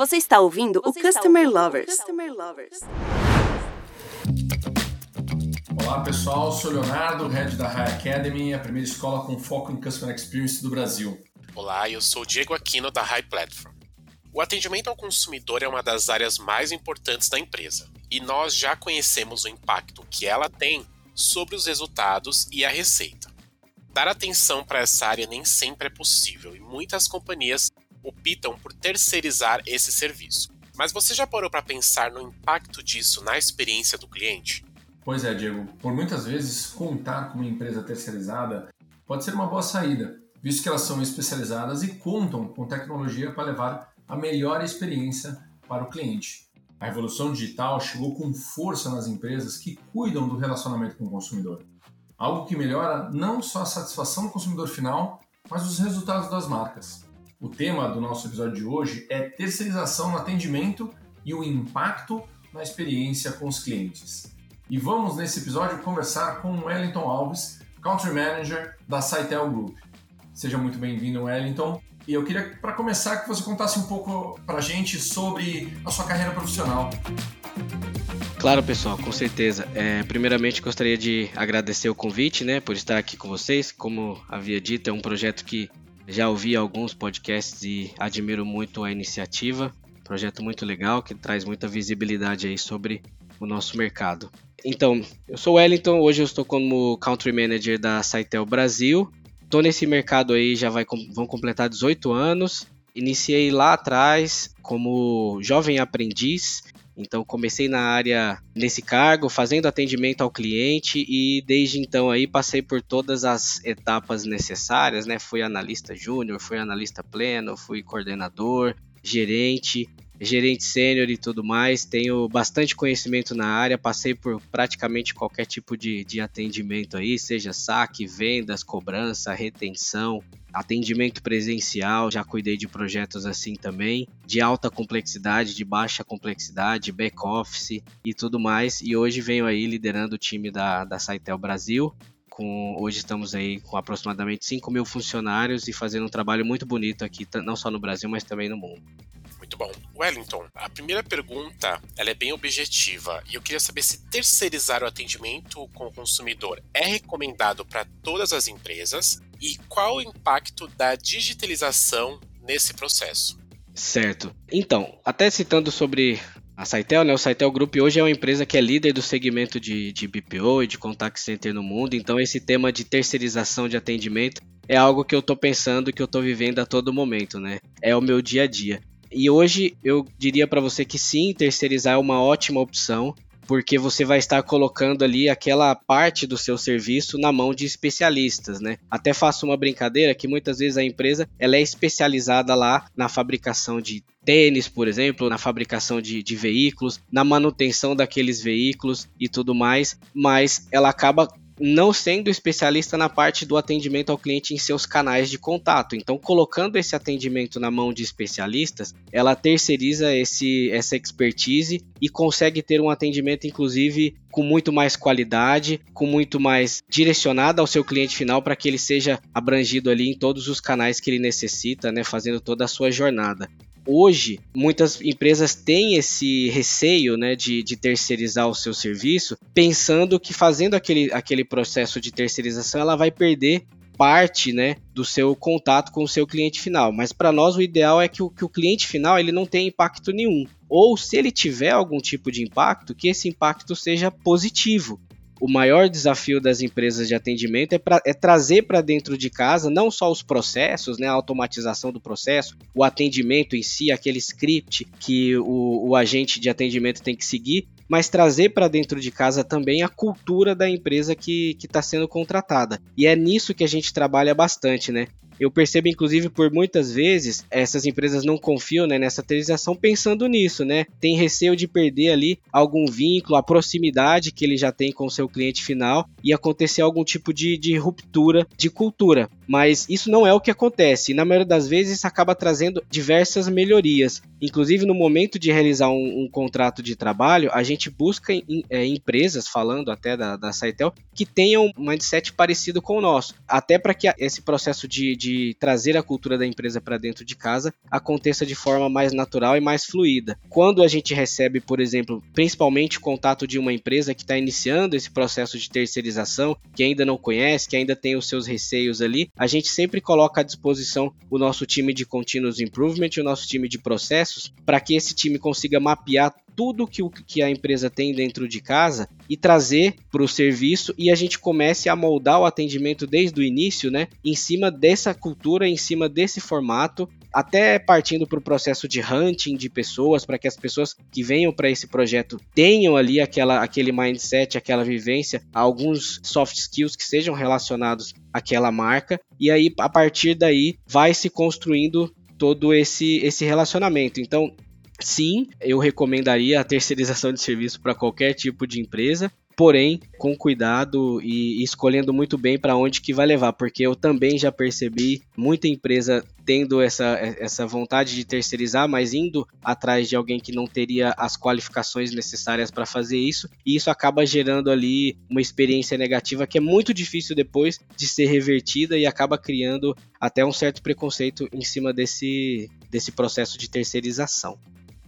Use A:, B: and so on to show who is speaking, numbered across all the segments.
A: Você está ouvindo Você o Customer ouvindo Lovers. Customer Lovers.
B: Olá pessoal, sou Leonardo, head da High Academy, a primeira escola com foco em Customer Experience do Brasil.
C: Olá, eu sou Diego Aquino da High Platform. O atendimento ao consumidor é uma das áreas mais importantes da empresa e nós já conhecemos o impacto que ela tem sobre os resultados e a receita. Dar atenção para essa área nem sempre é possível e muitas companhias optam por terceirizar esse serviço. Mas você já parou para pensar no impacto disso na experiência do cliente?
B: Pois é, Diego. Por muitas vezes, contar com uma empresa terceirizada pode ser uma boa saída, visto que elas são especializadas e contam com tecnologia para levar a melhor experiência para o cliente. A revolução digital chegou com força nas empresas que cuidam do relacionamento com o consumidor. Algo que melhora não só a satisfação do consumidor final, mas os resultados das marcas. O tema do nosso episódio de hoje é terceirização no atendimento e o impacto na experiência com os clientes. E vamos nesse episódio conversar com Wellington Alves, Country Manager da Saitel Group. Seja muito bem-vindo, Wellington. E eu queria, para começar, que você contasse um pouco para a gente sobre a sua carreira profissional.
D: Claro, pessoal, com certeza. É, primeiramente, gostaria de agradecer o convite, né, por estar aqui com vocês. Como havia dito, é um projeto que já ouvi alguns podcasts e admiro muito a iniciativa. Projeto muito legal que traz muita visibilidade aí sobre o nosso mercado. Então, eu sou Wellington, hoje eu estou como Country Manager da Saitel Brasil. Estou nesse mercado aí, já vai, vão completar 18 anos. Iniciei lá atrás como jovem aprendiz então comecei na área nesse cargo, fazendo atendimento ao cliente e desde então aí passei por todas as etapas necessárias, né? Fui analista júnior, fui analista pleno, fui coordenador, gerente, gerente sênior e tudo mais. Tenho bastante conhecimento na área, passei por praticamente qualquer tipo de, de atendimento aí, seja saque, vendas, cobrança, retenção, atendimento presencial, já cuidei de projetos assim também, de alta complexidade, de baixa complexidade, back office e tudo mais. E hoje venho aí liderando o time da, da Saitel Brasil. Com, hoje estamos aí com aproximadamente 5 mil funcionários e fazendo um trabalho muito bonito aqui, não só no Brasil, mas também no mundo.
C: Muito bom. Wellington, a primeira pergunta ela é bem objetiva e eu queria saber se terceirizar o atendimento com o consumidor é recomendado para todas as empresas e qual o impacto da digitalização nesse processo.
D: Certo. Então, até citando sobre a Saitel, né? O Saitel Group hoje é uma empresa que é líder do segmento de, de BPO e de contact center no mundo. Então, esse tema de terceirização de atendimento é algo que eu estou pensando, que eu estou vivendo a todo momento, né? É o meu dia a dia. E hoje eu diria para você que sim, terceirizar é uma ótima opção porque você vai estar colocando ali aquela parte do seu serviço na mão de especialistas, né? Até faço uma brincadeira que muitas vezes a empresa ela é especializada lá na fabricação de tênis, por exemplo, na fabricação de, de veículos, na manutenção daqueles veículos e tudo mais, mas ela acaba não sendo especialista na parte do atendimento ao cliente em seus canais de contato. Então, colocando esse atendimento na mão de especialistas, ela terceiriza esse, essa expertise e consegue ter um atendimento, inclusive, com muito mais qualidade, com muito mais direcionado ao seu cliente final para que ele seja abrangido ali em todos os canais que ele necessita, né, fazendo toda a sua jornada hoje muitas empresas têm esse receio né, de, de, terceirizar o seu serviço, pensando que fazendo aquele, aquele processo de terceirização ela vai perder parte né, do seu contato com o seu cliente final. Mas para nós o ideal é que o, que o cliente final ele não tenha impacto nenhum. Ou se ele tiver algum tipo de impacto, que esse impacto seja positivo o maior desafio das empresas de atendimento é, pra, é trazer para dentro de casa não só os processos, né, a automatização do processo, o atendimento em si, aquele script que o, o agente de atendimento tem que seguir, mas trazer para dentro de casa também a cultura da empresa que está sendo contratada. E é nisso que a gente trabalha bastante, né? Eu percebo, inclusive, por muitas vezes, essas empresas não confiam né, nessa terceirização pensando nisso, né? Tem receio de perder ali algum vínculo, a proximidade que ele já tem com o seu cliente final e acontecer algum tipo de, de ruptura de cultura. Mas isso não é o que acontece. E na maioria das vezes isso acaba trazendo diversas melhorias. Inclusive, no momento de realizar um, um contrato de trabalho, a gente busca em, é, empresas, falando até da, da Saitel, que tenham um mindset parecido com o nosso. Até para que esse processo de, de de trazer a cultura da empresa para dentro de casa aconteça de forma mais natural e mais fluida. Quando a gente recebe, por exemplo, principalmente o contato de uma empresa que está iniciando esse processo de terceirização, que ainda não conhece, que ainda tem os seus receios ali, a gente sempre coloca à disposição o nosso time de continuous improvement, o nosso time de processos, para que esse time consiga mapear tudo que, o, que a empresa tem dentro de casa e trazer para o serviço e a gente comece a moldar o atendimento desde o início, né? Em cima dessa cultura, em cima desse formato, até partindo para o processo de hunting de pessoas, para que as pessoas que venham para esse projeto tenham ali aquela, aquele mindset, aquela vivência, alguns soft skills que sejam relacionados àquela marca, e aí a partir daí vai se construindo todo esse, esse relacionamento. Então, Sim, eu recomendaria a terceirização de serviço para qualquer tipo de empresa, porém com cuidado e escolhendo muito bem para onde que vai levar, porque eu também já percebi muita empresa tendo essa, essa vontade de terceirizar, mas indo atrás de alguém que não teria as qualificações necessárias para fazer isso, e isso acaba gerando ali uma experiência negativa que é muito difícil depois de ser revertida e acaba criando até um certo preconceito em cima desse, desse processo de terceirização.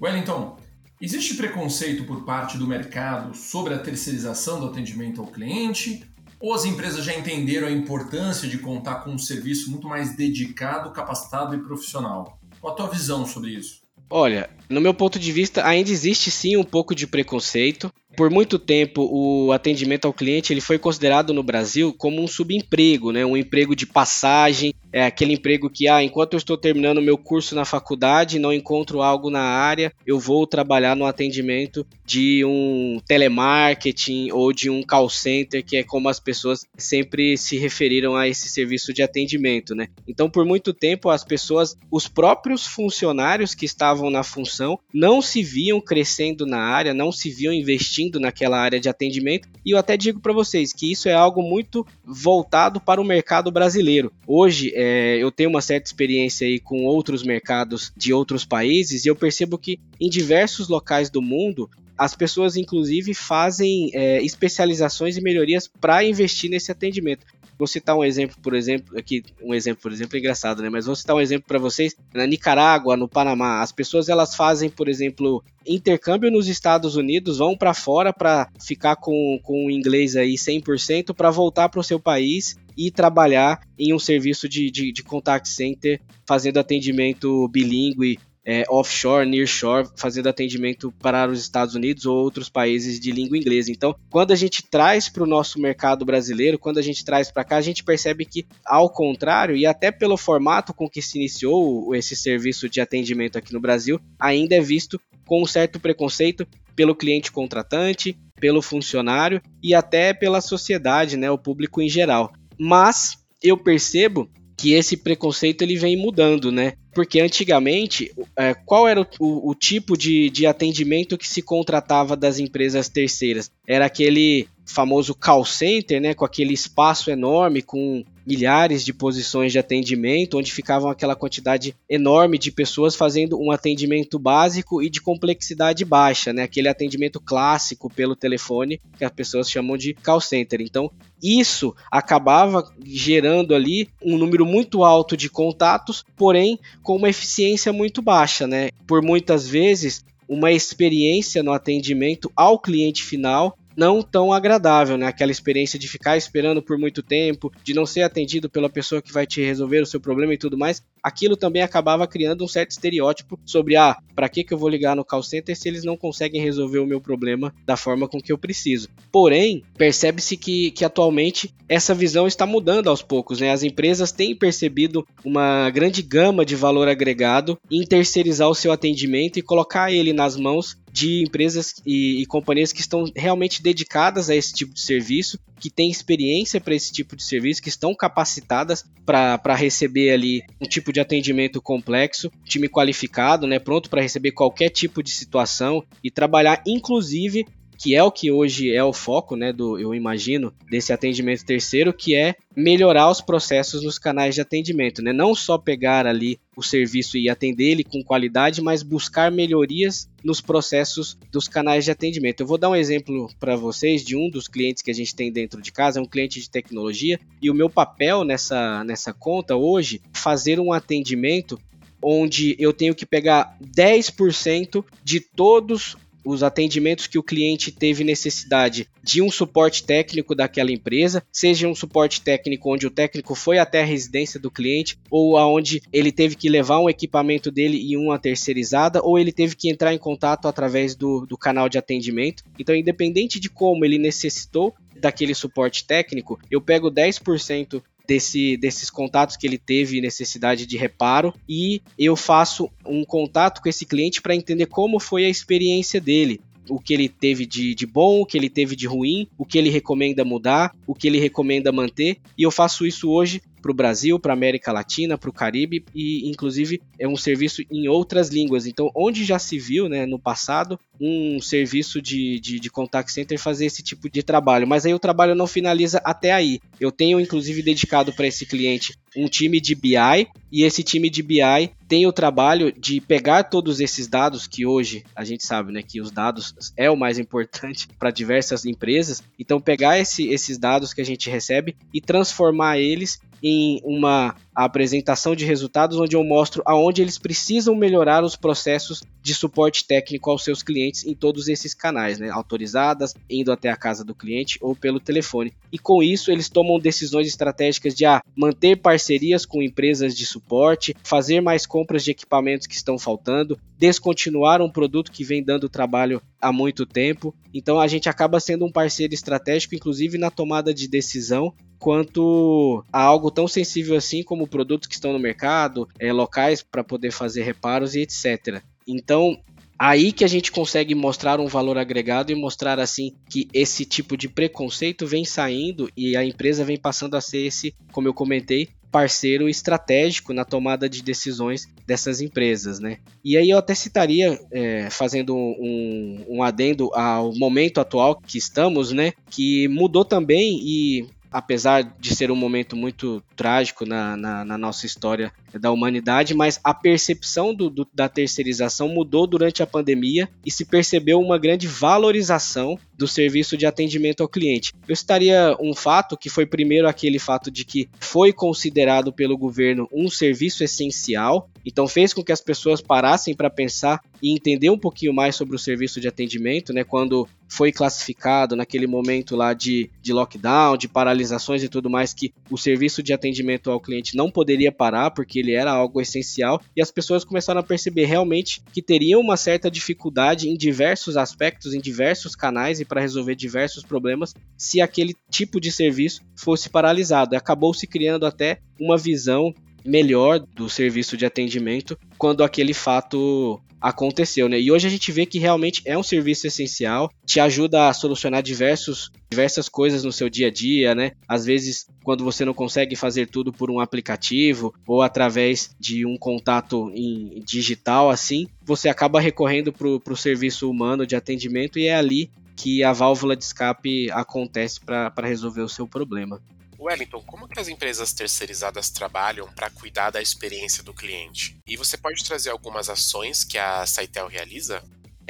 B: Wellington, existe preconceito por parte do mercado sobre a terceirização do atendimento ao cliente? Ou as empresas já entenderam a importância de contar com um serviço muito mais dedicado, capacitado e profissional? Qual a tua visão sobre isso?
D: Olha, no meu ponto de vista, ainda existe sim um pouco de preconceito. Por muito tempo, o atendimento ao cliente ele foi considerado no Brasil como um subemprego, né? um emprego de passagem, é aquele emprego que, ah, enquanto eu estou terminando meu curso na faculdade, não encontro algo na área, eu vou trabalhar no atendimento de um telemarketing ou de um call center, que é como as pessoas sempre se referiram a esse serviço de atendimento, né? Então, por muito tempo, as pessoas, os próprios funcionários que estavam na função, não se viam crescendo na área, não se viam investindo naquela área de atendimento, e eu até digo para vocês que isso é algo muito voltado para o mercado brasileiro. Hoje, é, eu tenho uma certa experiência aí com outros mercados de outros países e eu percebo que em diversos locais do mundo as pessoas inclusive fazem é, especializações e melhorias para investir nesse atendimento. Vou citar um exemplo, por exemplo, aqui um exemplo, por exemplo, engraçado, né? Mas vou citar um exemplo para vocês. Na Nicarágua, no Panamá, as pessoas elas fazem, por exemplo, intercâmbio nos Estados Unidos, vão para fora para ficar com, com o inglês aí 100% para voltar para o seu país e trabalhar em um serviço de, de, de contact center, fazendo atendimento bilíngue é, offshore, nearshore, fazendo atendimento para os Estados Unidos ou outros países de língua inglesa. Então, quando a gente traz para o nosso mercado brasileiro, quando a gente traz para cá, a gente percebe que, ao contrário, e até pelo formato com que se iniciou esse serviço de atendimento aqui no Brasil, ainda é visto com um certo preconceito pelo cliente contratante, pelo funcionário e até pela sociedade, né, o público em geral. Mas eu percebo que esse preconceito ele vem mudando, né? Porque antigamente, é, qual era o, o, o tipo de, de atendimento que se contratava das empresas terceiras? Era aquele famoso call center, né, com aquele espaço enorme, com milhares de posições de atendimento, onde ficavam aquela quantidade enorme de pessoas fazendo um atendimento básico e de complexidade baixa, né, aquele atendimento clássico pelo telefone que as pessoas chamam de call center. Então, isso acabava gerando ali um número muito alto de contatos, porém com uma eficiência muito baixa, né? Por muitas vezes uma experiência no atendimento ao cliente final não tão agradável, né? Aquela experiência de ficar esperando por muito tempo, de não ser atendido pela pessoa que vai te resolver o seu problema e tudo mais. Aquilo também acabava criando um certo estereótipo sobre, ah, para que, que eu vou ligar no call center se eles não conseguem resolver o meu problema da forma com que eu preciso. Porém, percebe-se que, que atualmente essa visão está mudando aos poucos, né? As empresas têm percebido uma grande gama de valor agregado em terceirizar o seu atendimento e colocar ele nas mãos de empresas e, e, companhias que estão realmente dedicadas a esse tipo de serviço, que têm experiência para esse tipo de serviço, que estão capacitadas para receber ali um tipo de atendimento complexo, time qualificado, né, pronto para receber qualquer tipo de situação e trabalhar inclusive que é o que hoje é o foco, né, do, eu imagino, desse atendimento terceiro, que é melhorar os processos nos canais de atendimento, né? Não só pegar ali o serviço e atender ele com qualidade, mas buscar melhorias nos processos dos canais de atendimento. Eu vou dar um exemplo para vocês de um dos clientes que a gente tem dentro de casa, é um cliente de tecnologia, e o meu papel nessa, nessa conta hoje fazer um atendimento onde eu tenho que pegar 10% de todos os atendimentos que o cliente teve necessidade de um suporte técnico daquela empresa, seja um suporte técnico onde o técnico foi até a residência do cliente, ou aonde ele teve que levar um equipamento dele em uma terceirizada, ou ele teve que entrar em contato através do, do canal de atendimento. Então, independente de como ele necessitou daquele suporte técnico, eu pego 10% desse, desses contatos que ele teve necessidade de reparo e eu faço um contato com esse cliente para entender como foi a experiência dele o que ele teve de, de bom, o que ele teve de ruim, o que ele recomenda mudar, o que ele recomenda manter. E eu faço isso hoje para o Brasil, para América Latina, para o Caribe e, inclusive, é um serviço em outras línguas. Então, onde já se viu, né, no passado, um serviço de, de, de contact center fazer esse tipo de trabalho. Mas aí o trabalho não finaliza até aí. Eu tenho, inclusive, dedicado para esse cliente um time de BI e esse time de BI tem o trabalho de pegar todos esses dados que hoje a gente sabe, né, que os dados é o mais importante para diversas empresas. Então pegar esse, esses dados que a gente recebe e transformar eles em uma apresentação de resultados onde eu mostro aonde eles precisam melhorar os processos de suporte técnico aos seus clientes em todos esses canais, né? autorizadas, indo até a casa do cliente ou pelo telefone. E com isso eles tomam decisões estratégicas de ah, manter parcerias com empresas de suporte, fazer mais compras de equipamentos que estão faltando, descontinuar um produto que vem dando trabalho há muito tempo. Então a gente acaba sendo um parceiro estratégico, inclusive na tomada de decisão quanto a algo tão sensível assim como produtos que estão no mercado, é, locais para poder fazer reparos e etc. Então, aí que a gente consegue mostrar um valor agregado e mostrar assim que esse tipo de preconceito vem saindo e a empresa vem passando a ser esse, como eu comentei, parceiro estratégico na tomada de decisões dessas empresas, né? E aí eu até citaria, é, fazendo um, um adendo ao momento atual que estamos, né? Que mudou também e apesar de ser um momento muito trágico na, na, na nossa história da humanidade, mas a percepção do, do, da terceirização mudou durante a pandemia e se percebeu uma grande valorização do serviço de atendimento ao cliente. Eu estaria um fato que foi primeiro aquele fato de que foi considerado pelo governo um serviço essencial, então fez com que as pessoas parassem para pensar e entender um pouquinho mais sobre o serviço de atendimento, né? Quando foi classificado naquele momento lá de, de lockdown, de paralisações e tudo mais, que o serviço de atendimento ao cliente não poderia parar porque ele era algo essencial e as pessoas começaram a perceber realmente que teriam uma certa dificuldade em diversos aspectos, em diversos canais e para resolver diversos problemas se aquele tipo de serviço fosse paralisado. Acabou se criando até uma visão melhor do serviço de atendimento quando aquele fato aconteceu, né? E hoje a gente vê que realmente é um serviço essencial, te ajuda a solucionar diversos, diversas coisas no seu dia a dia, né? Às vezes, quando você não consegue fazer tudo por um aplicativo ou através de um contato em digital assim, você acaba recorrendo para o serviço humano de atendimento e é ali que a válvula de escape acontece para resolver o seu problema.
C: Wellington, como que as empresas terceirizadas trabalham para cuidar da experiência do cliente? E você pode trazer algumas ações que a Saitel realiza?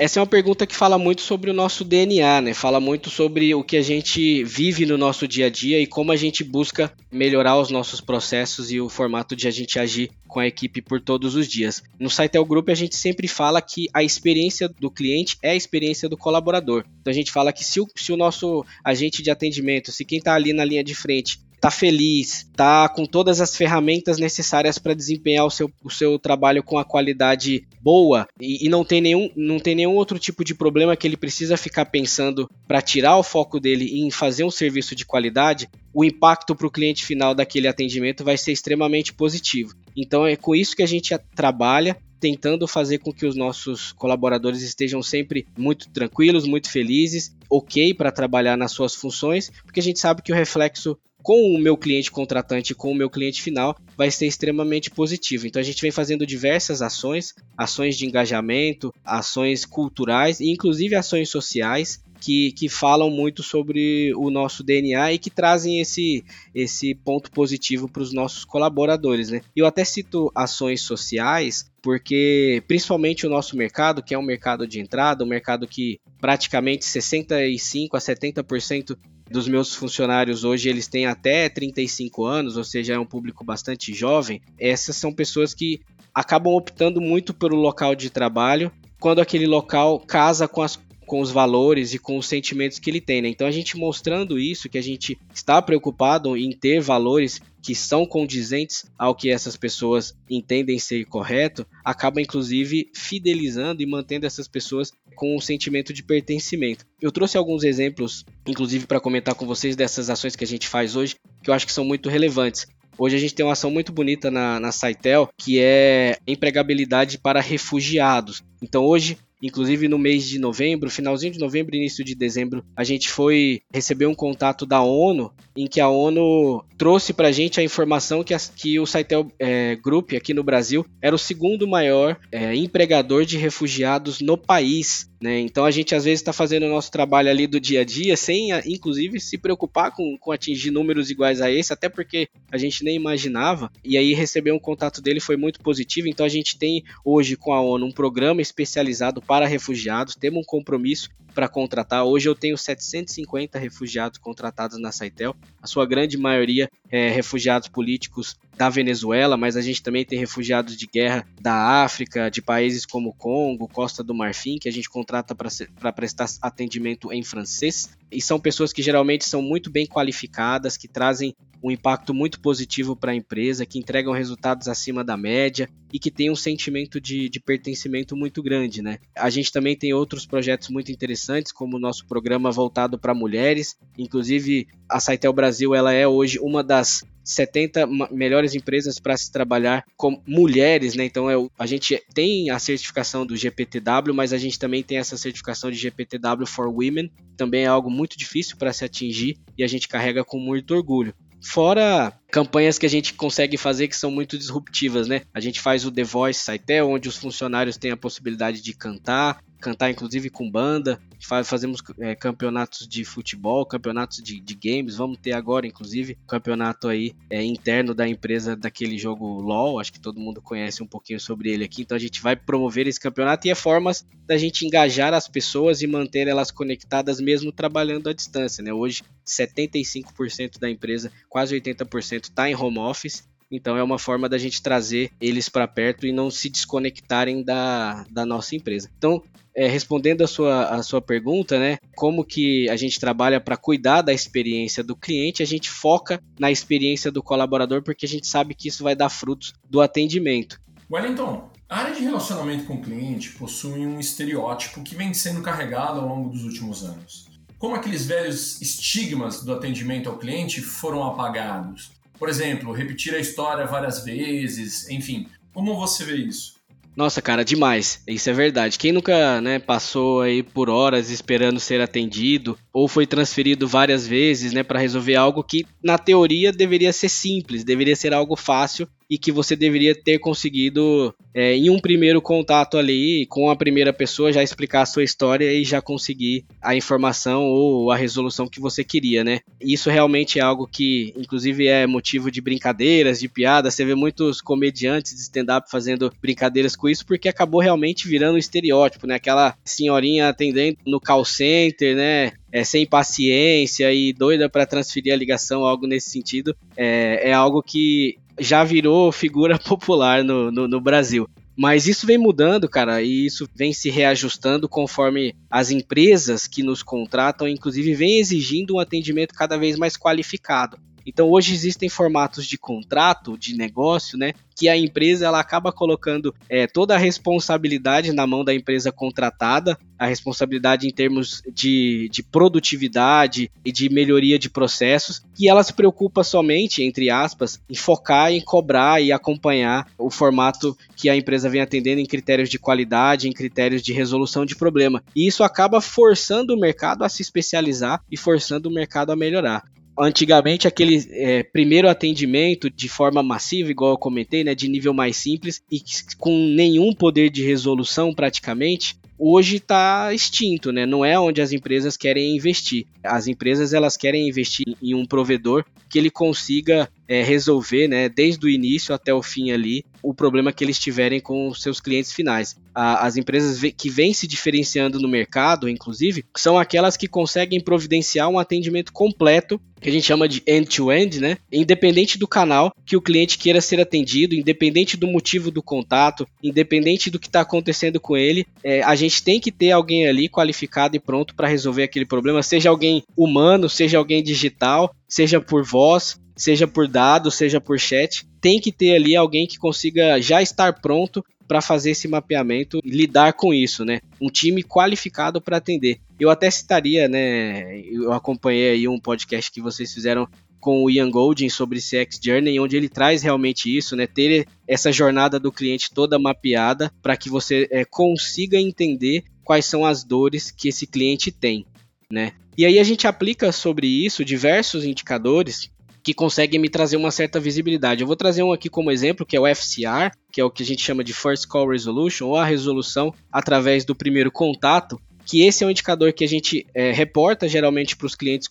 D: Essa é uma pergunta que fala muito sobre o nosso DNA, né? Fala muito sobre o que a gente vive no nosso dia a dia e como a gente busca melhorar os nossos processos e o formato de a gente agir com a equipe por todos os dias. No Saitel Group a gente sempre fala que a experiência do cliente é a experiência do colaborador. Então a gente fala que se o, se o nosso agente de atendimento, se quem está ali na linha de frente tá feliz, tá com todas as ferramentas necessárias para desempenhar o seu, o seu trabalho com a qualidade boa e, e, não, tem nenhum, não tem nenhum outro tipo de problema que ele precisa ficar pensando para tirar o foco dele em fazer um serviço de qualidade, o impacto para o cliente final daquele atendimento vai ser extremamente positivo. Então é com isso que a gente trabalha tentando fazer com que os nossos colaboradores estejam sempre muito tranquilos, muito felizes, ok para trabalhar nas suas funções, porque a gente sabe que o reflexo com o meu cliente contratante com o meu cliente final vai ser extremamente positivo. Então a gente vem fazendo diversas ações, ações de engajamento, ações culturais e inclusive ações sociais que, que falam muito sobre o nosso DNA e que trazem esse, esse ponto positivo para os nossos colaboradores. Né? Eu até cito ações sociais, porque principalmente o nosso mercado, que é um mercado de entrada, um mercado que praticamente 65 a 70% dos meus funcionários hoje eles têm até 35 anos, ou seja, é um público bastante jovem. Essas são pessoas que acabam optando muito pelo local de trabalho quando aquele local casa com as com os valores e com os sentimentos que ele tem. Né? Então a gente mostrando isso, que a gente está preocupado em ter valores que são condizentes ao que essas pessoas entendem ser correto, acaba inclusive fidelizando e mantendo essas pessoas com um sentimento de pertencimento. Eu trouxe alguns exemplos, inclusive para comentar com vocês dessas ações que a gente faz hoje, que eu acho que são muito relevantes. Hoje a gente tem uma ação muito bonita na, na Saitel, que é empregabilidade para refugiados. Então hoje Inclusive no mês de novembro, finalzinho de novembro, início de dezembro, a gente foi receber um contato da ONU, em que a ONU trouxe para a gente a informação que, a, que o Saitel é, Group aqui no Brasil era o segundo maior é, empregador de refugiados no país. Né? Então a gente às vezes está fazendo o nosso trabalho ali do dia a dia sem, inclusive, se preocupar com, com atingir números iguais a esse, até porque a gente nem imaginava. E aí receber um contato dele foi muito positivo. Então a gente tem hoje com a ONU um programa especializado para refugiados, temos um compromisso para contratar. Hoje eu tenho 750 refugiados contratados na Saitel, a sua grande maioria é refugiados políticos da Venezuela, mas a gente também tem refugiados de guerra da África, de países como Congo, Costa do Marfim, que a gente contrata para prestar atendimento em francês. E são pessoas que geralmente são muito bem qualificadas, que trazem um impacto muito positivo para a empresa, que entregam resultados acima da média e que tem um sentimento de, de pertencimento muito grande, né? A gente também tem outros projetos muito interessantes, como o nosso programa voltado para mulheres. Inclusive, a Saitel Brasil ela é hoje uma das 70 melhores empresas para se trabalhar com mulheres, né? Então é, a gente tem a certificação do GPTW, mas a gente também tem essa certificação de GPTW for Women, também é algo muito difícil para se atingir e a gente carrega com muito orgulho. Fora campanhas que a gente consegue fazer que são muito disruptivas, né? A gente faz o The Voice Saitel, onde os funcionários têm a possibilidade de cantar, cantar inclusive com banda. Fazemos é, campeonatos de futebol, campeonatos de, de, games. Vamos ter agora, inclusive, campeonato aí é, interno da empresa daquele jogo LOL. Acho que todo mundo conhece um pouquinho sobre ele aqui. Então a gente vai promover esse campeonato e é formas da gente engajar as pessoas e manter elas conectadas mesmo trabalhando à distância. Né? Hoje, 75% da empresa, quase 80% está em home office. Então é uma forma da gente trazer eles para perto e não se desconectarem da, da nossa empresa. Então, é, respondendo a sua, a sua pergunta, né? Como que a gente trabalha para cuidar da experiência do cliente, a gente foca na experiência do colaborador porque a gente sabe que isso vai dar frutos do atendimento.
B: Wellington, a área de relacionamento com o cliente possui um estereótipo que vem sendo carregado ao longo dos últimos anos. Como aqueles velhos estigmas do atendimento ao cliente foram apagados? Por exemplo, repetir a história várias vezes, enfim. Como você vê isso?
D: Nossa, cara, demais. Isso é verdade. Quem nunca, né, passou aí por horas esperando ser atendido ou foi transferido várias vezes, né, para resolver algo que na teoria deveria ser simples, deveria ser algo fácil e que você deveria ter conseguido é, em um primeiro contato ali com a primeira pessoa já explicar a sua história e já conseguir a informação ou a resolução que você queria, né? Isso realmente é algo que, inclusive, é motivo de brincadeiras, de piadas. Você vê muitos comediantes de stand-up fazendo brincadeiras com isso porque acabou realmente virando um estereótipo, né? Aquela senhorinha atendendo no call center, né? É, sem paciência e doida para transferir a ligação, algo nesse sentido, é, é algo que já virou figura popular no, no, no Brasil. Mas isso vem mudando, cara, e isso vem se reajustando conforme as empresas que nos contratam, inclusive, vem exigindo um atendimento cada vez mais qualificado. Então hoje existem formatos de contrato, de negócio, né, que a empresa ela acaba colocando é, toda a responsabilidade na mão da empresa contratada, a responsabilidade em termos de, de produtividade e de melhoria de processos, e ela se preocupa somente, entre aspas, em focar em cobrar e acompanhar o formato que a empresa vem atendendo em critérios de qualidade, em critérios de resolução de problema. E isso acaba forçando o mercado a se especializar e forçando o mercado a melhorar antigamente aquele é, primeiro atendimento de forma massiva, igual eu comentei, né, de nível mais simples e com nenhum poder de resolução praticamente, hoje está extinto, né? Não é onde as empresas querem investir. As empresas elas querem investir em um provedor que ele consiga é, resolver, né, desde o início até o fim ali, o problema que eles tiverem com seus clientes finais. A, as empresas que vêm se diferenciando no mercado, inclusive, são aquelas que conseguem providenciar um atendimento completo, que a gente chama de end-to-end, -end, né? Independente do canal que o cliente queira ser atendido, independente do motivo do contato, independente do que está acontecendo com ele, é, a gente tem que ter alguém ali qualificado e pronto para resolver aquele problema, seja alguém humano, seja alguém digital, seja por voz, seja por dado, seja por chat, tem que ter ali alguém que consiga já estar pronto para fazer esse mapeamento e lidar com isso, né? Um time qualificado para atender. Eu até citaria, né? Eu acompanhei aí um podcast que vocês fizeram com o Ian Golding sobre CX Journey, onde ele traz realmente isso, né? Ter essa jornada do cliente toda mapeada para que você é, consiga entender quais são as dores que esse cliente tem, né? E aí a gente aplica sobre isso diversos indicadores que conseguem me trazer uma certa visibilidade. Eu vou trazer um aqui como exemplo, que é o FCR, que é o que a gente chama de First Call Resolution, ou a resolução através do primeiro contato, que esse é um indicador que a gente é, reporta geralmente para os clientes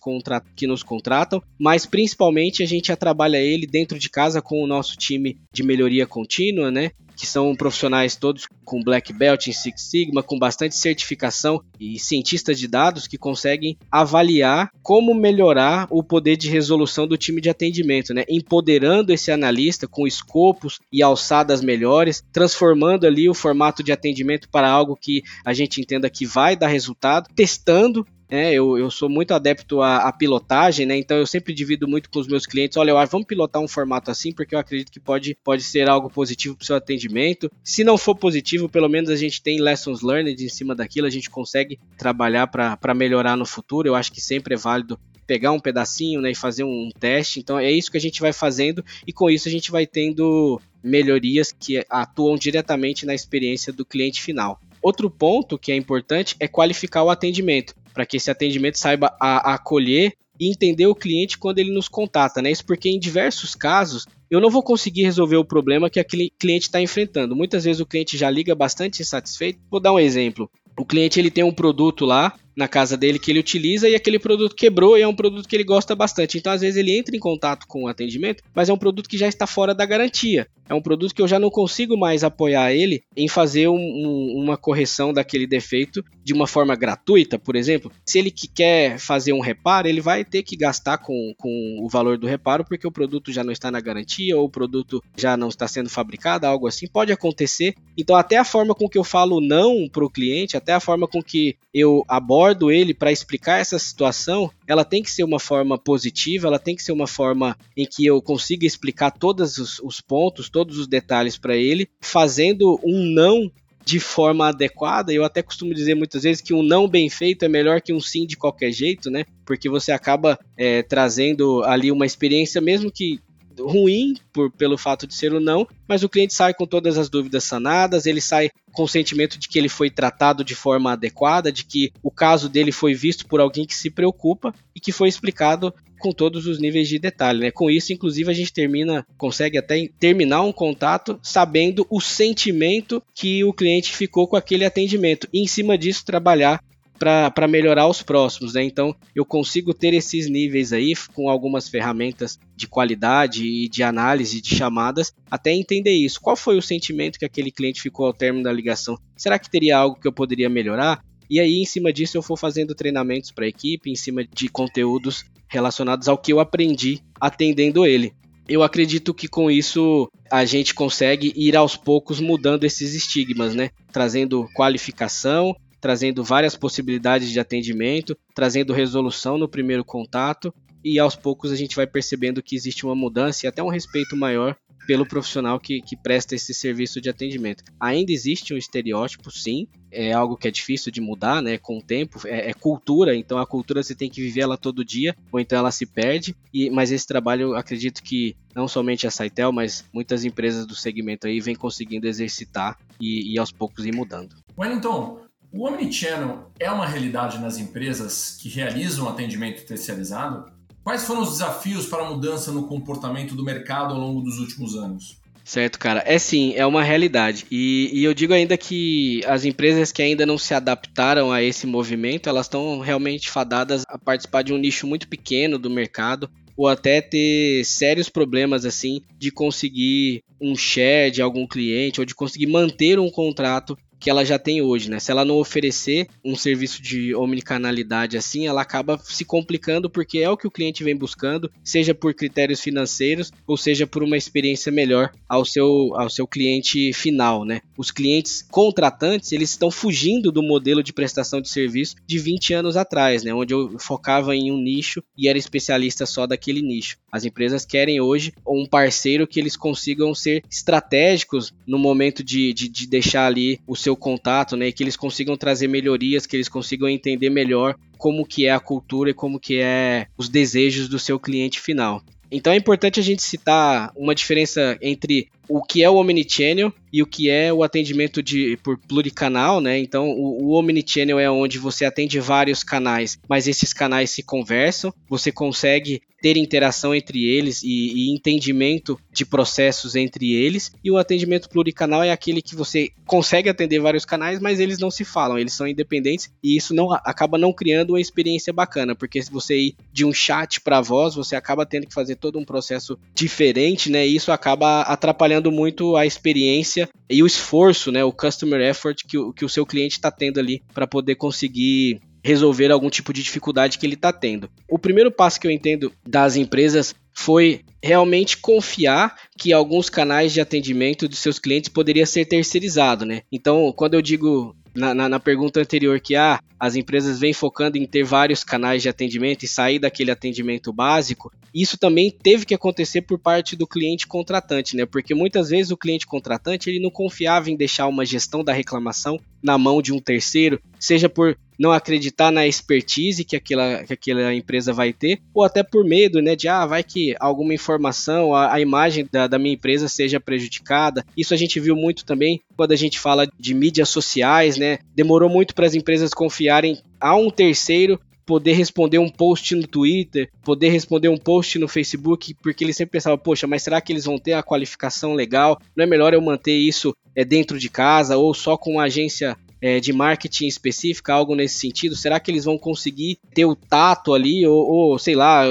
D: que nos contratam, mas principalmente a gente trabalha ele dentro de casa com o nosso time de melhoria contínua, né? Que são profissionais todos com Black Belt em Six Sigma, com bastante certificação e cientistas de dados que conseguem avaliar como melhorar o poder de resolução do time de atendimento, né? empoderando esse analista com escopos e alçadas melhores, transformando ali o formato de atendimento para algo que a gente entenda que vai dar resultado, testando né? Eu, eu sou muito adepto à, à, pilotagem, né? Então eu sempre divido muito com os meus clientes. Olha, eu vamos pilotar um formato assim, porque eu acredito que pode, pode ser algo positivo para o seu atendimento. Se não for positivo, pelo menos a gente tem lessons learned em cima daquilo, a gente consegue trabalhar para melhorar no futuro. Eu acho que sempre é válido pegar um pedacinho né, e fazer um teste. Então é isso que a gente vai fazendo e com isso a gente vai tendo melhorias que atuam diretamente na experiência do cliente final. Outro ponto que é importante é qualificar o atendimento para que esse atendimento saiba a, a acolher e entender o cliente quando ele nos contata, né? Isso porque em diversos casos eu não vou conseguir resolver o problema que aquele cliente está enfrentando. Muitas vezes o cliente já liga bastante insatisfeito. Vou dar um exemplo. O cliente ele tem um produto lá na casa dele que ele utiliza e aquele produto quebrou e é um produto que ele gosta bastante. Então, às vezes, ele entra em contato com o atendimento, mas é um produto que já está fora da garantia. É um produto que eu já não consigo mais apoiar ele em fazer um, um, uma correção daquele defeito de uma forma gratuita, por exemplo. Se ele quer fazer um reparo, ele vai ter que gastar com, com o valor do reparo porque o produto já não está na garantia ou o produto já não está sendo fabricado, algo assim. Pode acontecer. Então, até a forma com que eu falo não para o cliente, até a forma com que eu abordo abordo ele para explicar essa situação, ela tem que ser uma forma positiva, ela tem que ser uma forma em que eu consiga explicar todos os, os pontos, todos os detalhes para ele, fazendo um não de forma adequada. Eu até costumo dizer muitas vezes que um não bem feito é melhor que um sim de qualquer jeito, né? Porque você acaba é, trazendo ali uma experiência, mesmo que ruim por, pelo fato de ser o não, mas o cliente sai com todas as dúvidas sanadas, ele sai com o sentimento de que ele foi tratado de forma adequada, de que o caso dele foi visto por alguém que se preocupa e que foi explicado com todos os níveis de detalhe. Né? Com isso, inclusive, a gente termina, consegue até terminar um contato sabendo o sentimento que o cliente ficou com aquele atendimento. E em cima disso, trabalhar para melhorar os próximos, né? Então eu consigo ter esses níveis aí com algumas ferramentas de qualidade e de análise de chamadas até entender isso. Qual foi o sentimento que aquele cliente ficou ao término da ligação? Será que teria algo que eu poderia melhorar? E aí, em cima disso, eu vou fazendo treinamentos para a equipe, em cima de conteúdos relacionados ao que eu aprendi atendendo ele. Eu acredito que com isso a gente consegue ir aos poucos mudando esses estigmas, né? Trazendo qualificação trazendo várias possibilidades de atendimento, trazendo resolução no primeiro contato e aos poucos a gente vai percebendo que existe uma mudança e até um respeito maior pelo profissional que, que presta esse serviço de atendimento. Ainda existe um estereótipo, sim, é algo que é difícil de mudar, né? Com o tempo, é, é, cultura, então a cultura você tem que viver ela todo dia, ou então ela se perde. E, mas esse trabalho, acredito que não somente a Saitel, mas muitas empresas do segmento aí vem conseguindo exercitar e, e aos poucos ir mudando.
B: Wellington, o Omnichannel é uma realidade nas empresas que realizam atendimento terceirizado? Quais foram os desafios para a mudança no comportamento do mercado ao longo dos últimos anos?
D: Certo, cara. É sim, é uma realidade. E, e, eu digo ainda que as empresas que ainda não se adaptaram a esse movimento, elas estão realmente fadadas a participar de um nicho muito pequeno do mercado ou até ter sérios problemas assim de conseguir um share de algum cliente ou de conseguir manter um contrato que ela já tem hoje, né? Se ela não oferecer um serviço de omnicanalidade assim, ela acaba se complicando porque é o que o cliente vem buscando, seja por critérios financeiros ou seja por uma experiência melhor ao seu, ao seu cliente final, né? Os clientes contratantes, eles estão fugindo do modelo de prestação de serviço de 20 anos atrás, né? Onde eu focava em um nicho e era especialista só daquele nicho. As empresas querem hoje um parceiro que eles consigam ser estratégicos no momento de, de, de deixar ali o seu contato, né? Que eles consigam trazer melhorias, que eles consigam entender melhor como que é a cultura e como que é os desejos do seu cliente final. Então é importante a gente citar uma diferença entre o que é o Omnichannel e o que é o atendimento de, por pluricanal, né? Então, o, o Omnichannel é onde você atende vários canais, mas esses canais se conversam, você consegue ter interação entre eles e, e, entendimento de processos entre eles. E o atendimento pluricanal é aquele que você consegue atender vários canais, mas eles não se falam, eles são independentes e isso não acaba não criando uma experiência bacana, porque se você ir de um chat para voz, você acaba tendo que fazer todo um processo diferente, né? E isso acaba atrapalhando muito a experiência e o esforço, né? O customer effort que o, que o seu cliente está tendo ali para poder conseguir resolver algum tipo de dificuldade que ele está tendo. O primeiro passo que eu entendo das empresas foi realmente confiar que alguns canais de atendimento dos seus clientes poderia ser terceirizado, né? Então, quando eu digo na, na, na, pergunta anterior que ah, as empresas vêm focando em ter vários canais de atendimento e sair daquele atendimento básico, isso também teve que acontecer por parte do cliente contratante, né? Porque muitas vezes o cliente contratante ele não confiava em deixar uma gestão da reclamação na mão de um terceiro, seja por não acreditar na expertise que aquela, que aquela empresa vai ter, ou até por medo, né, de ah, vai que alguma informação, a, a imagem da, da, minha empresa seja prejudicada. Isso a gente viu muito também quando a gente fala de mídias sociais, né? Demorou muito para as empresas confiarem a um terceiro poder responder um post no Twitter, poder responder um post no Facebook, porque ele sempre pensava, poxa, mas será que eles vão ter a qualificação legal? Não é melhor eu manter isso é, dentro de casa ou só com uma agência é, de marketing específica, algo nesse sentido? Será que eles vão conseguir ter o tato ali, ou, ou, sei lá,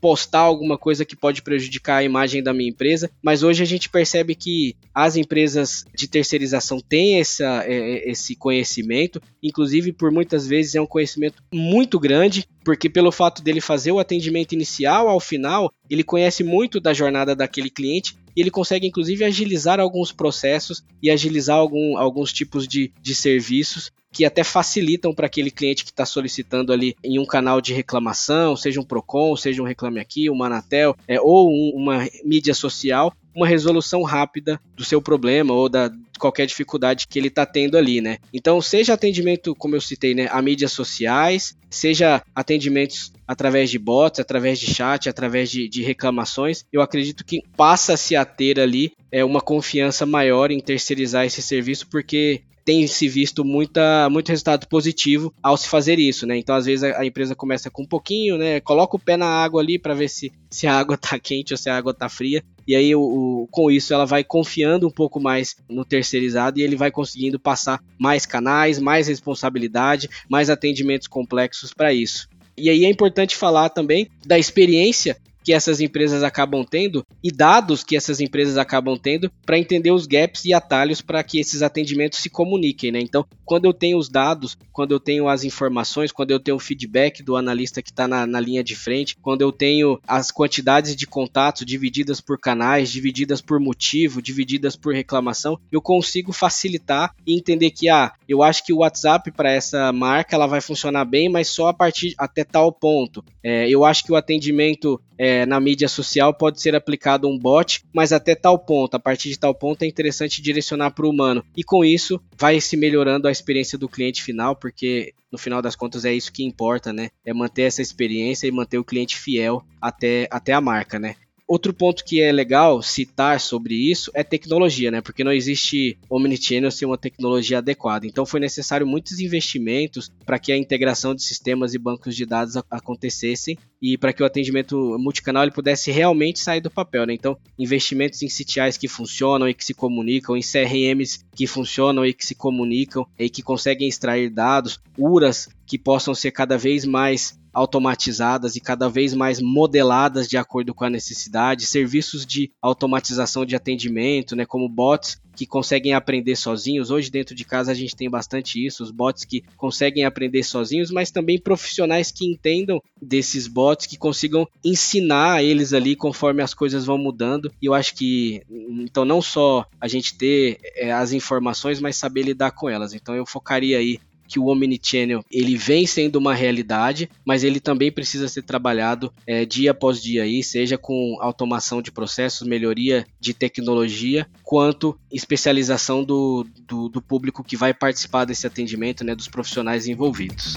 D: postar alguma coisa que pode prejudicar a imagem da minha empresa? Mas hoje a gente percebe que as empresas de terceirização têm essa, é, esse conhecimento, inclusive por muitas vezes é um conhecimento muito grande, porque pelo fato dele fazer o atendimento inicial ao final, ele conhece muito da jornada daquele cliente e ele consegue inclusive agilizar alguns processos e agilizar algum, alguns tipos de, de serviços que até facilitam para aquele cliente que está solicitando ali em um canal de reclamação, seja um Procon, seja um Reclame Aqui, uma Anatel, é, ou um, uma mídia social, uma resolução rápida do seu problema ou da qualquer dificuldade que ele está tendo ali, né? Então, seja atendimento, como eu citei, né, a mídias sociais, seja atendimentos através de bots, através de chat, através de, de reclamações, eu acredito que passa-se a ter ali é, uma confiança maior em terceirizar esse serviço, porque tem se visto muita, muito resultado positivo ao se fazer isso, né? Então, às vezes, a, a empresa começa com um pouquinho, né? Coloca o pé na água ali para ver se, se a água tá quente ou se a água tá fria. E aí, o, o, com isso, ela vai confiando um pouco mais no terceirizado e ele vai conseguindo passar mais canais, mais responsabilidade, mais atendimentos complexos para isso. E aí é importante falar também da experiência que essas empresas acabam tendo e dados que essas empresas acabam tendo para entender os gaps e atalhos para que esses atendimentos se comuniquem, né? Então, quando eu tenho os dados, quando eu tenho as informações, quando eu tenho o feedback do analista que está na, na, linha de frente, quando eu tenho as quantidades de contatos divididas por canais, divididas por motivo, divididas por reclamação, eu consigo facilitar e entender que, ah, eu acho que o WhatsApp para essa marca ela vai funcionar bem, mas só a partir até tal ponto. É, eu acho que o atendimento é, na mídia social pode ser aplicado um bot, mas até tal ponto, a partir de tal ponto é interessante direcionar para o humano. E com isso vai se melhorando a experiência do cliente final, porque no final das contas é isso que importa, né? É manter essa experiência e manter o cliente fiel até, até a marca, né? Outro ponto que é legal citar sobre isso é tecnologia, né? Porque não existe omnichannel sem uma tecnologia adequada. Então foi necessário muitos investimentos para que a integração de sistemas e bancos de dados acontecessem e para que o atendimento multicanal ele pudesse realmente sair do papel, né? Então, investimentos em CTIs que funcionam e que se comunicam, em CRMs que funcionam e que se comunicam e que conseguem extrair dados, URAs que possam ser cada vez mais automatizadas e cada vez mais modeladas de acordo com a necessidade, serviços de automatização de atendimento, né, como bots que conseguem aprender sozinhos. Hoje dentro de casa a gente tem bastante isso, os bots que conseguem aprender sozinhos, mas também profissionais que entendam desses bots, que consigam ensinar eles ali conforme as coisas vão mudando. E eu acho que então não só a gente ter é, as informações, mas saber lidar com elas. Então eu focaria aí que o Omnichannel ele vem sendo uma realidade, mas ele também precisa ser trabalhado é, dia após dia aí, seja com automação de processos, melhoria de tecnologia, quanto especialização do, do, do público que vai participar desse atendimento, né, dos profissionais envolvidos.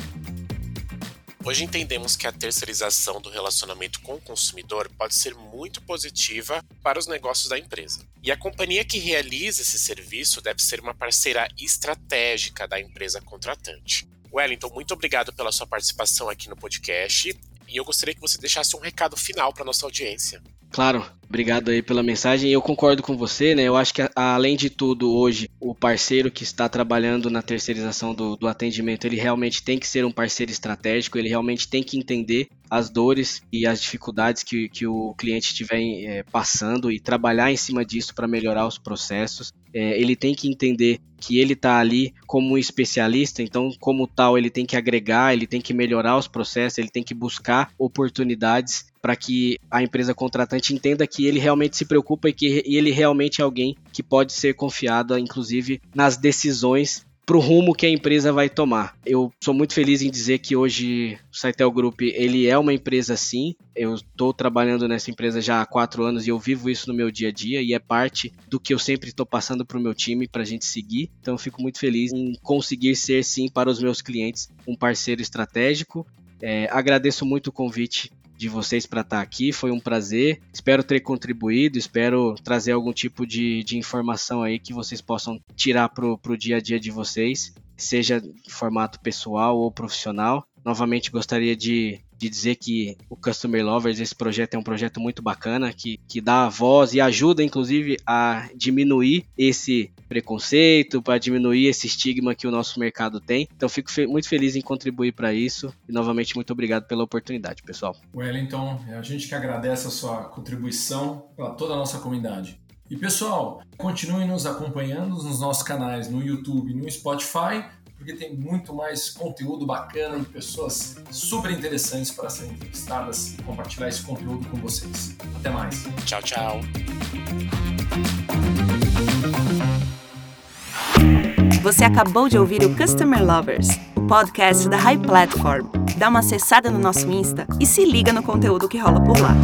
C: Hoje entendemos que a terceirização do relacionamento com o consumidor pode ser muito positiva para os negócios da empresa. E a companhia que realiza esse serviço deve ser uma parceira estratégica da empresa contratante. Wellington, muito obrigado pela sua participação aqui no podcast e eu gostaria que você deixasse um recado final para nossa audiência.
D: Claro, obrigado aí pela mensagem. Eu concordo com você, né? Eu acho que além de tudo, hoje, o parceiro que está trabalhando na terceirização do, do atendimento, ele realmente tem que ser um parceiro estratégico, ele realmente tem que entender as dores e as dificuldades que, que o cliente estiver é, passando e trabalhar em cima disso para melhorar os processos. É, ele tem que entender que ele está ali como um especialista, então, como tal, ele tem que agregar, ele tem que melhorar os processos, ele tem que buscar oportunidades para que a empresa contratante entenda que ele realmente se preocupa e que ele realmente é alguém que pode ser confiado, inclusive, nas decisões para o rumo que a empresa vai tomar. Eu sou muito feliz em dizer que hoje o Saitel Group ele é uma empresa sim. Eu estou trabalhando nessa empresa já há quatro anos e eu vivo isso no meu dia a dia e é parte do que eu sempre estou passando para o meu time para a gente seguir. Então eu fico muito feliz em conseguir ser sim para os meus clientes um parceiro estratégico. É, agradeço muito o convite de vocês para estar tá aqui. Foi um prazer. Espero ter contribuído, espero trazer algum tipo de, de informação aí que vocês possam tirar para o dia a dia de vocês, seja em formato pessoal ou profissional. Novamente gostaria de de dizer que o Customer Lovers, esse projeto é um projeto muito bacana, que, que dá voz e ajuda, inclusive, a diminuir esse preconceito, para diminuir esse estigma que o nosso mercado tem. Então, fico fe muito feliz em contribuir para isso. E, novamente, muito obrigado pela oportunidade, pessoal.
B: Wellington, a gente que agradece a sua contribuição para toda a nossa comunidade. E pessoal, continue nos acompanhando nos nossos canais no YouTube e no Spotify porque tem muito mais conteúdo bacana e pessoas super interessantes para serem entrevistadas e compartilhar esse conteúdo com vocês. Até mais.
C: Tchau, tchau.
A: Você acabou de ouvir o Customer Lovers, o podcast da High Platform. Dá uma acessada no nosso Insta e se liga no conteúdo que rola por lá.